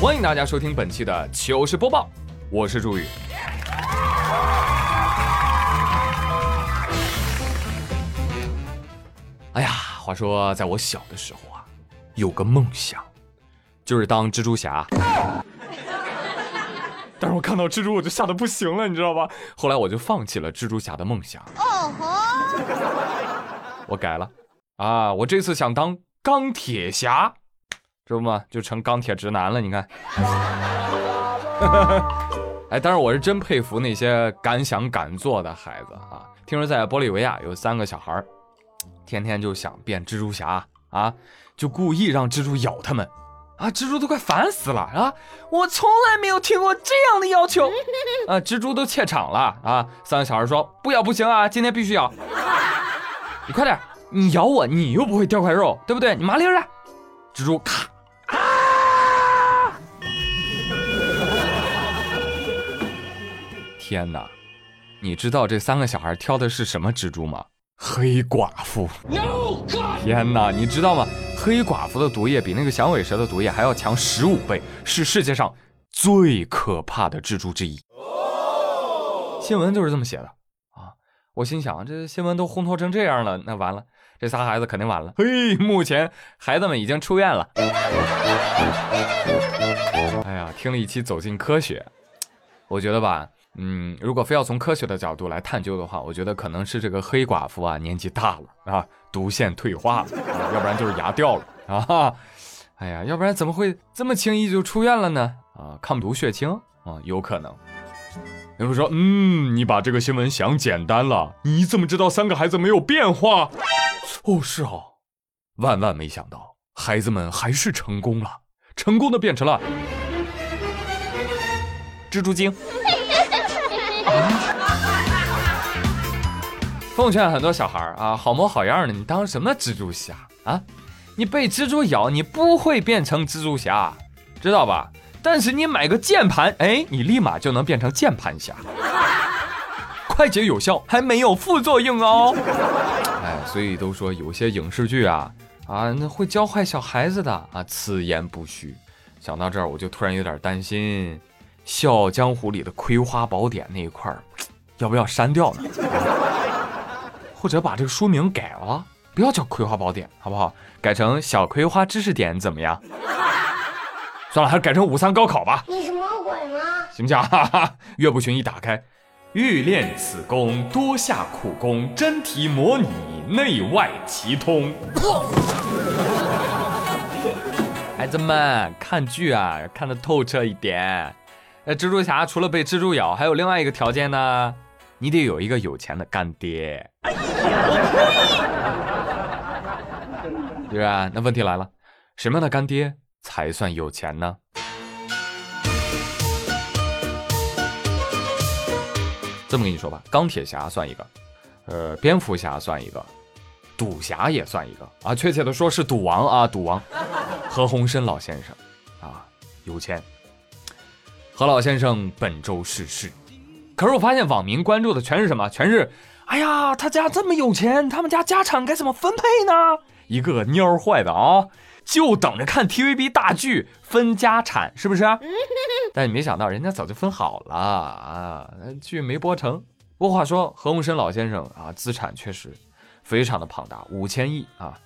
欢迎大家收听本期的糗事播报，我是朱宇。哎呀，话说在我小的时候啊，有个梦想，就是当蜘蛛侠。但是我看到蜘蛛我就吓得不行了，你知道吧？后来我就放弃了蜘蛛侠的梦想。哦吼！我改了，啊，我这次想当钢铁侠，知道吗？就成钢铁直男了。你看，哎，但是我是真佩服那些敢想敢做的孩子啊！听说在玻利维亚有三个小孩天天就想变蜘蛛侠啊，就故意让蜘蛛咬他们。啊，蜘蛛都快烦死了啊！我从来没有听过这样的要求，啊，蜘蛛都怯场了啊！三个小孩说：“不咬不行啊，今天必须咬！你快点，你咬我，你又不会掉块肉，对不对？你麻利儿的。”蜘蛛咔天哪，你知道这三个小孩挑的是什么蜘蛛吗？黑寡妇。天哪，你知道吗？黑寡妇的毒液比那个响尾蛇的毒液还要强十五倍，是世界上最可怕的蜘蛛之一。新闻就是这么写的啊！我心想，这新闻都烘托成这样了，那完了，这仨孩子肯定完了。嘿，目前孩子们已经出院了。哎呀，听了一期《走进科学》，我觉得吧。嗯，如果非要从科学的角度来探究的话，我觉得可能是这个黑寡妇啊年纪大了啊，毒腺退化了，要不然就是牙掉了啊。哎呀，要不然怎么会这么轻易就出院了呢？啊，抗毒血清啊，有可能。有人说，嗯，你把这个新闻想简单了，你怎么知道三个孩子没有变化？哦，是哦，万万没想到，孩子们还是成功了，成功的变成了蜘蛛精。奉劝很多小孩啊，好模好样的，你当什么蜘蛛侠啊？你被蜘蛛咬，你不会变成蜘蛛侠，知道吧？但是你买个键盘，哎，你立马就能变成键盘侠，快捷有效，还没有副作用哦。哎，所以都说有些影视剧啊啊，那会教坏小孩子的啊，此言不虚。想到这儿，我就突然有点担心。《笑傲江湖》里的《葵花宝典》那一块儿，要不要删掉呢？或者把这个书名改了，不要叫《葵花宝典》，好不好？改成《小葵花知识点》怎么样？算了，还是改成五三高考吧。你是魔鬼吗？行不行？哈 哈岳不群一打开，欲练此功，多下苦功，真题模拟，内外齐通。孩子们看剧啊，看得透彻一点。那蜘蛛侠除了被蜘蛛咬，还有另外一个条件呢，你得有一个有钱的干爹。对吧？那问题来了，什么样的干爹才算有钱呢？这么跟你说吧，钢铁侠算一个，呃，蝙蝠侠算一个，赌侠也算一个啊，确切的说是赌王啊，赌王何鸿燊老先生啊，有钱。何老先生本周逝世，可是我发现网民关注的全是什么？全是，哎呀，他家这么有钱，他们家家产该怎么分配呢？一个个蔫坏的啊，就等着看 TVB 大剧分家产，是不是？但你没想到，人家早就分好了啊，剧没播成。不过话说，何鸿燊老先生啊，资产确实非常的庞大，五千亿啊，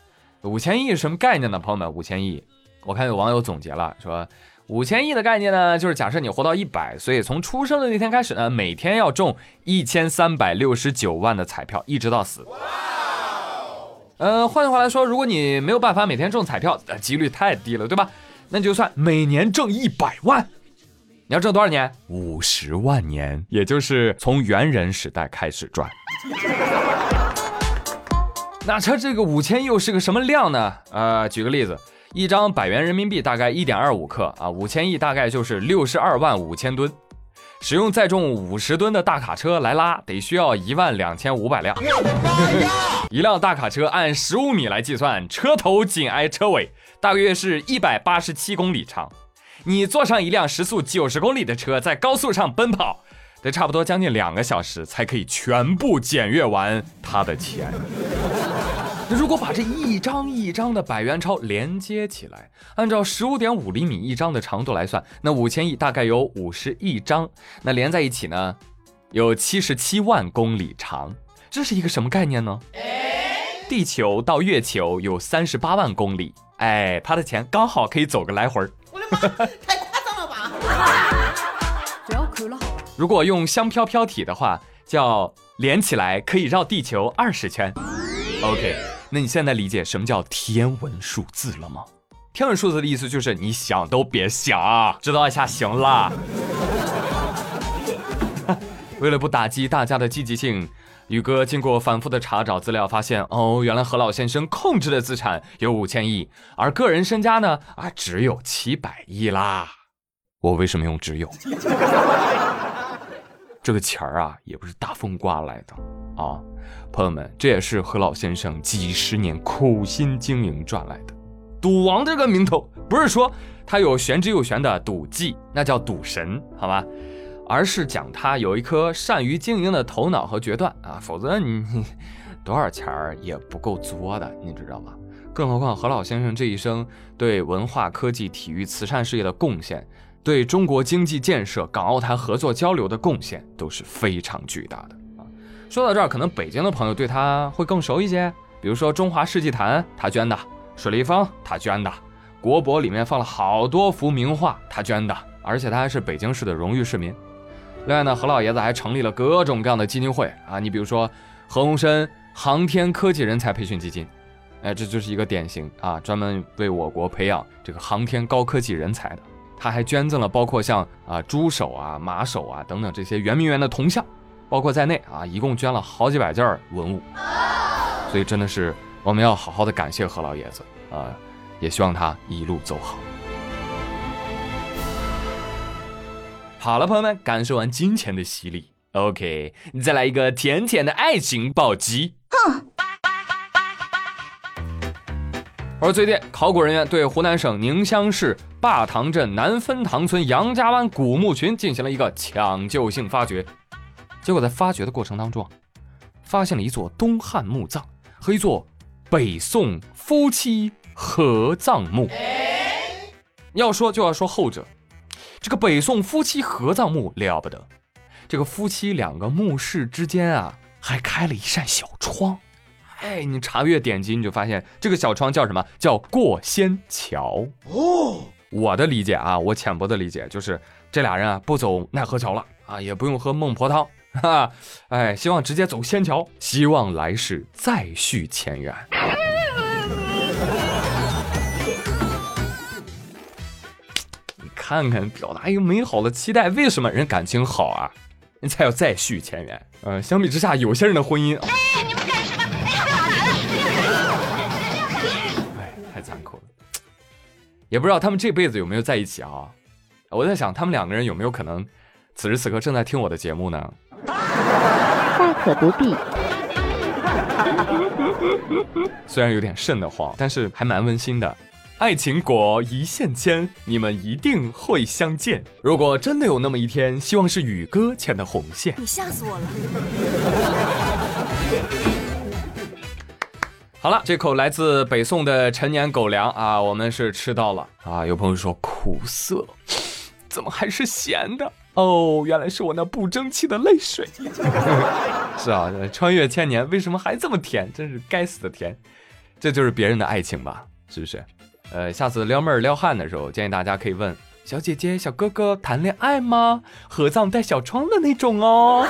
五千亿是什么概念呢？朋友们，五千亿，我看有网友总结了，说。五千亿的概念呢，就是假设你活到一百岁，从出生的那天开始呢，每天要中一千三百六十九万的彩票，一直到死。呃，换句话来说，如果你没有办法每天中彩票，呃，几率太低了，对吧？那就算每年挣一百万，你要挣多少年？五十万年，也就是从猿人时代开始赚。那这这个五千又是个什么量呢？呃，举个例子。一张百元人民币大概一点二五克啊，五千亿大概就是六十二万五千吨，使用载重五十吨的大卡车来拉，得需要一万两千五百辆。一辆大卡车按十五米来计算，车头紧挨车尾，大约是一百八十七公里长。你坐上一辆时速九十公里的车，在高速上奔跑，得差不多将近两个小时才可以全部检阅完它的钱。那如果把这一张一张的百元钞连接起来，按照十五点五厘米一张的长度来算，那五千亿大概有五十亿张，那连在一起呢，有七十七万公里长。这是一个什么概念呢？地球到月球有三十八万公里，哎，他的钱刚好可以走个来回儿。我的妈，太夸张了吧！不要哭了？如果用香飘飘体的话，叫连起来可以绕地球二十圈。OK，那你现在理解什么叫天文数字了吗？天文数字的意思就是你想都别想，知道一下行了。为了不打击大家的积极性，宇哥经过反复的查找资料，发现哦，原来何老先生控制的资产有五千亿，而个人身家呢啊只有七百亿啦。我为什么用只有？这个钱儿啊，也不是大风刮来的啊，朋友们，这也是何老先生几十年苦心经营赚来的。赌王这个名头，不是说他有玄之又玄的赌技，那叫赌神，好吧？而是讲他有一颗善于经营的头脑和决断啊，否则你你多少钱儿也不够作的，你知道吗？更何况何老先生这一生对文化、科技、体育、慈善事业的贡献。对中国经济建设、港澳台合作交流的贡献都是非常巨大的！说到这儿，可能北京的朋友对他会更熟一些，比如说中华世纪坛他捐的，水立方他捐的，国博里面放了好多幅名画他捐的，而且他还是北京市的荣誉市民。另外呢，何老爷子还成立了各种各样的基金会啊，你比如说何鸿燊航天科技人才培训基金，哎，这就是一个典型啊，专门为我国培养这个航天高科技人才的。他还捐赠了包括像啊猪首啊马首啊等等这些圆明园的铜像，包括在内啊，一共捐了好几百件文物，所以真的是我们要好好的感谢何老爷子啊，也希望他一路走好。好了，朋友们，感受完金钱的洗礼，OK，再来一个甜甜的爱情暴击。哼。而最近，考古人员对湖南省宁乡市坝塘镇南分塘村杨家湾古墓群进行了一个抢救性发掘，结果在发掘的过程当中，发现了一座东汉墓葬和一座北宋夫妻合葬墓。要说就要说后者，这个北宋夫妻合葬墓了不得，这个夫妻两个墓室之间啊，还开了一扇小窗。哎，你查阅典籍，你就发现这个小窗叫什么？叫过仙桥哦。我的理解啊，我浅薄的理解就是这俩人啊不走奈何桥了啊，也不用喝孟婆汤，哈，哎，希望直接走仙桥，希望来世再续前缘。你看看，表达一个美好的期待，为什么人感情好啊？你才要再续前缘。呃，相比之下，有些人的婚姻。哎，你们干什么 也不知道他们这辈子有没有在一起啊？我在想，他们两个人有没有可能此时此刻正在听我的节目呢？大可不必。虽然有点瘆得慌，但是还蛮温馨的。爱情果一线牵，你们一定会相见。如果真的有那么一天，希望是宇哥牵的红线。你吓死我了。好了，这口来自北宋的陈年狗粮啊，我们是吃到了啊。有朋友说苦涩，怎么还是咸的？哦，原来是我那不争气的泪水。是啊，穿越千年，为什么还这么甜？真是该死的甜！这就是别人的爱情吧？是不是？呃，下次撩妹撩汉的时候，建议大家可以问小姐姐、小哥哥谈恋爱吗？合葬带小窗的那种哦。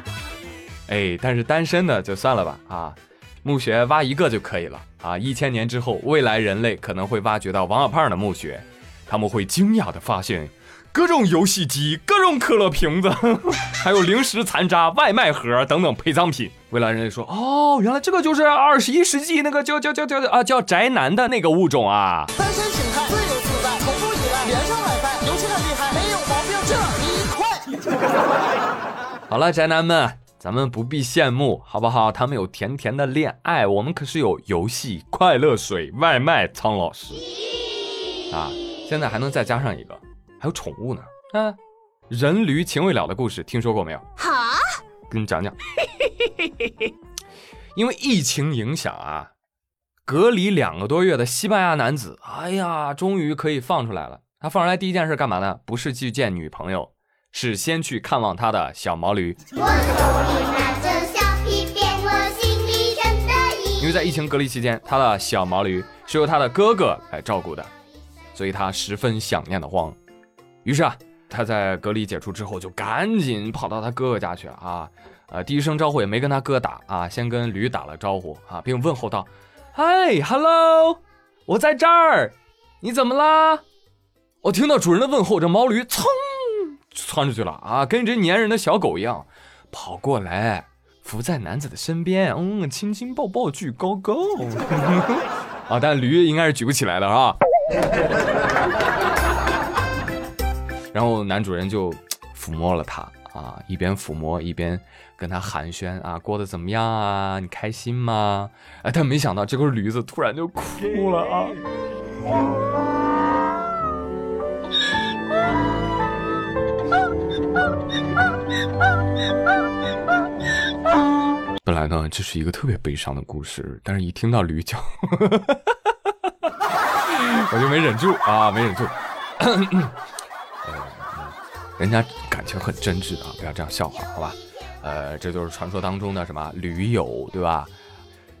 哎，但是单身的就算了吧啊。墓穴挖一个就可以了啊！一千年之后，未来人类可能会挖掘到王小胖的墓穴，他们会惊讶的发现，各种游戏机、各种可乐瓶子，还有零食残渣、外卖盒等等陪葬品。未来人类说：“哦，原来这个就是二十一世纪那个叫叫叫叫啊叫宅男的那个物种啊！”单身形态自由自在，从不依赖，连上 WiFi，游戏很厉害，没有毛病，这一块。好了，宅男们。咱们不必羡慕，好不好？他们有甜甜的恋爱，我们可是有游戏、快乐水、外卖。苍老师啊，现在还能再加上一个，还有宠物呢。啊，人驴情未了的故事听说过没有？哈，给你讲讲。因为疫情影响啊，隔离两个多月的西班牙男子，哎呀，终于可以放出来了。他放出来第一件事干嘛呢？不是去见女朋友，是先去看望他的小毛驴。我手里拿着小皮鞭，我心里真的因为在疫情隔离期间，他的小毛驴是由他的哥哥来照顾的，所以他十分想念的慌。于是啊，他在隔离解除之后，就赶紧跑到他哥哥家去啊，呃，第一声招呼也没跟他哥打啊，先跟驴打了招呼啊，并问候道：“嗨，hello，我在这儿，你怎么啦？”我听到主人的问候，这毛驴噌窜出去了啊，跟一只粘人的小狗一样跑过来，伏在男子的身边，嗯，亲亲抱抱举高高 啊，但驴应该是举不起来的啊。然后男主人就抚摸了它啊，一边抚摸一边跟他寒暄啊，过得怎么样啊？你开心吗？哎，但没想到这个驴子突然就哭了啊。本来呢，这是一个特别悲伤的故事，但是一听到驴叫，我就没忍住啊，没忍住。人家感情很真挚的，不要这样笑话，好吧？呃，这就是传说当中的什么驴友，对吧？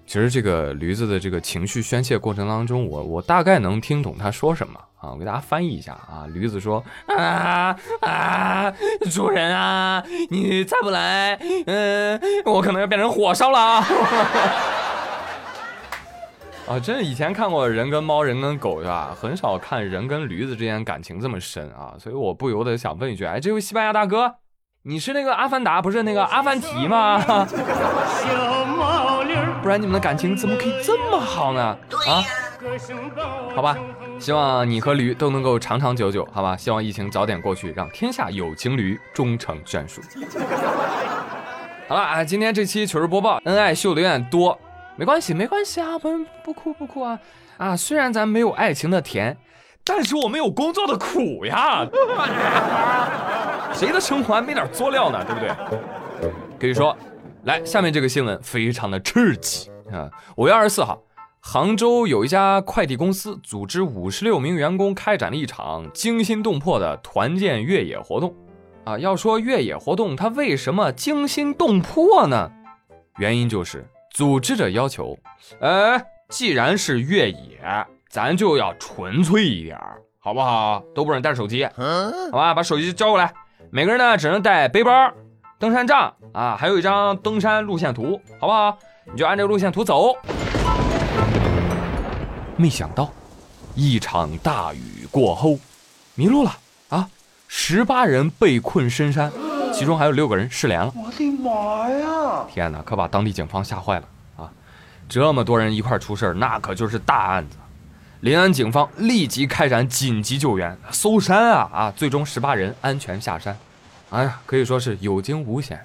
其实这个驴子的这个情绪宣泄过程当中，我我大概能听懂他说什么啊，我给大家翻译一下啊。驴子说啊啊，主人啊，你再不来，嗯，我可能要变成火烧了啊。啊，真的以前看过人跟猫、人跟狗，是吧？很少看人跟驴子之间感情这么深啊，所以我不由得想问一句，哎，这位西班牙大哥，你是那个阿凡达，不是那个阿凡提吗？不然你们的感情怎么可以这么好呢？啊，好吧，希望你和驴都能够长长久久，好吧？希望疫情早点过去，让天下有情驴终成眷属。好了啊，今天这期糗事播报，恩爱秀的有点多，没关系，没关系啊，不不哭不哭啊啊！虽然咱没有爱情的甜，但是我们有工作的苦呀。谁的生活还没点佐料呢？对不对？可以说。来，下面这个新闻非常的刺激啊！五月二十四号，杭州有一家快递公司组织五十六名员工开展了一场惊心动魄的团建越野活动啊！要说越野活动，它为什么惊心动魄呢？原因就是组织者要求，哎，既然是越野，咱就要纯粹一点儿，好不好？都不准带手机，好吧？把手机交过来，每个人呢只能带背包。登山杖啊，还有一张登山路线图，好不好？你就按这个路线图走。没想到，一场大雨过后，迷路了啊！十八人被困深山，其中还有六个人失联了。我的妈呀！天哪，可把当地警方吓坏了啊！这么多人一块出事那可就是大案子。临安警方立即开展紧急救援，搜山啊啊！最终十八人安全下山。哎呀，可以说是有惊无险。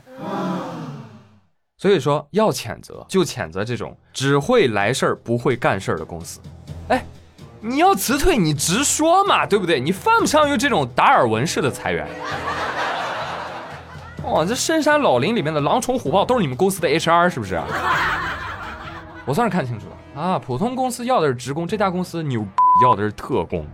所以说要谴责，就谴责这种只会来事儿不会干事儿的公司。哎，你要辞退，你直说嘛，对不对？你犯不上用这种达尔文式的裁员。哇，这深山老林里面的狼虫虎豹都是你们公司的 HR 是不是？我算是看清楚了啊，普通公司要的是职工，这家公司牛要的是特工。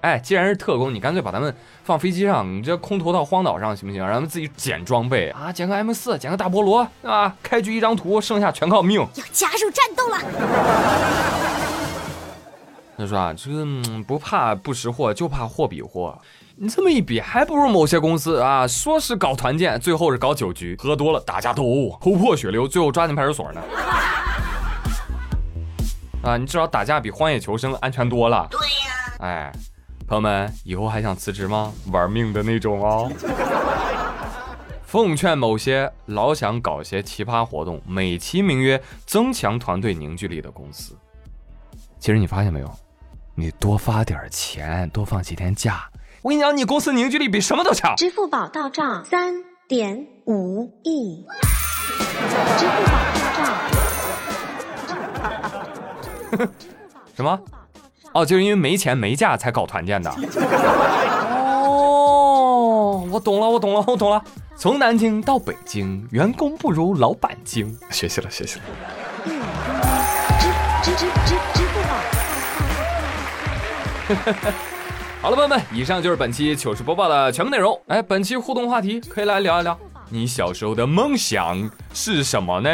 哎，既然是特工，你干脆把他们放飞机上，你这空投到荒岛上行不行？让他们自己捡装备啊，捡个 M 四，捡个大菠萝，对吧？开局一张图，剩下全靠命。要加入战斗了。他说啊，这个不怕不识货，就怕货比货。你这么一比，还不如某些公司啊，说是搞团建，最后是搞酒局，喝多了打架斗殴，头破血流，最后抓进派出所呢。啊，你至少打架比荒野求生安全多了。对呀。哎。朋友们，以后还想辞职吗？玩命的那种哦！奉劝某些老想搞些奇葩活动，美其名曰增强团队凝聚力的公司，其实你发现没有？你多发点钱，多放几天假，我跟你讲，你公司凝聚力比什么都强。支付宝到账三点五亿，支付宝到账。什么？哦，就是因为没钱没假才搞团建的。哦，我懂了，我懂了，我懂了。从南京到北京，员工不如老板精。学习了，学习了。好了，朋友们，以上就是本期糗事播报的全部内容。哎，本期互动话题可以来聊一聊，你小时候的梦想是什么呢？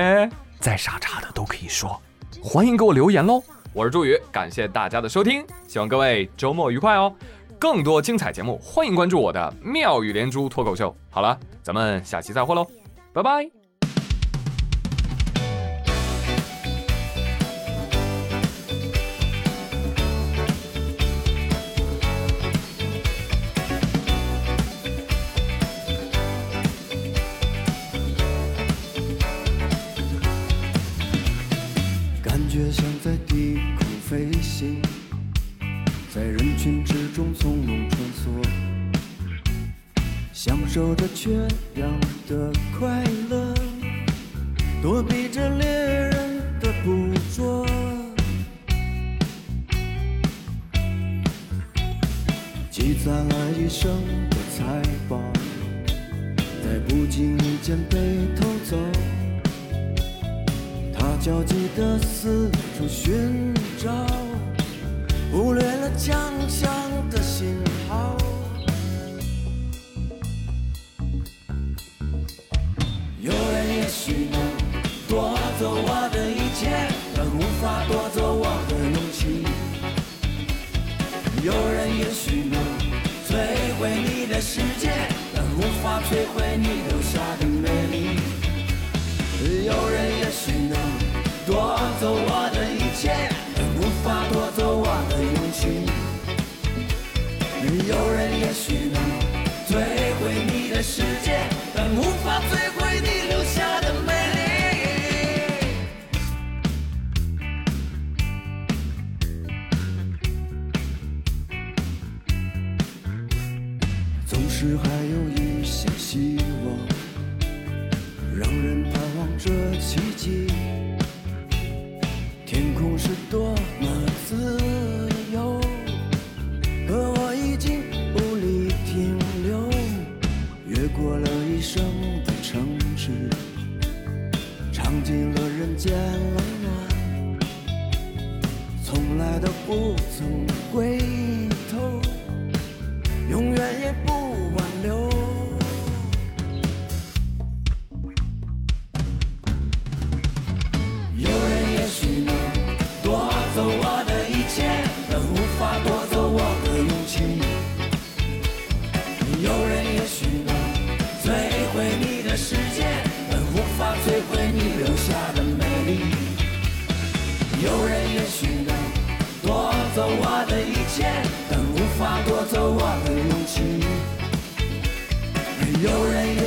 再傻叉的都可以说，欢迎给我留言喽。我是朱宇，感谢大家的收听，希望各位周末愉快哦。更多精彩节目，欢迎关注我的妙语连珠脱口秀。好了，咱们下期再会喽，拜拜。受着缺氧的快乐，躲避着猎人的捕捉。积攒了一生的财宝，在不经意间被偷走。他焦急地四处寻找，忽略了强强有人也许能摧毁你的世界，但无法摧毁你留下的美丽。有人也许能夺走我停留。越过了一生为你留下的美丽。有人也许能夺走我的一切，但无法夺走我的勇气。有人也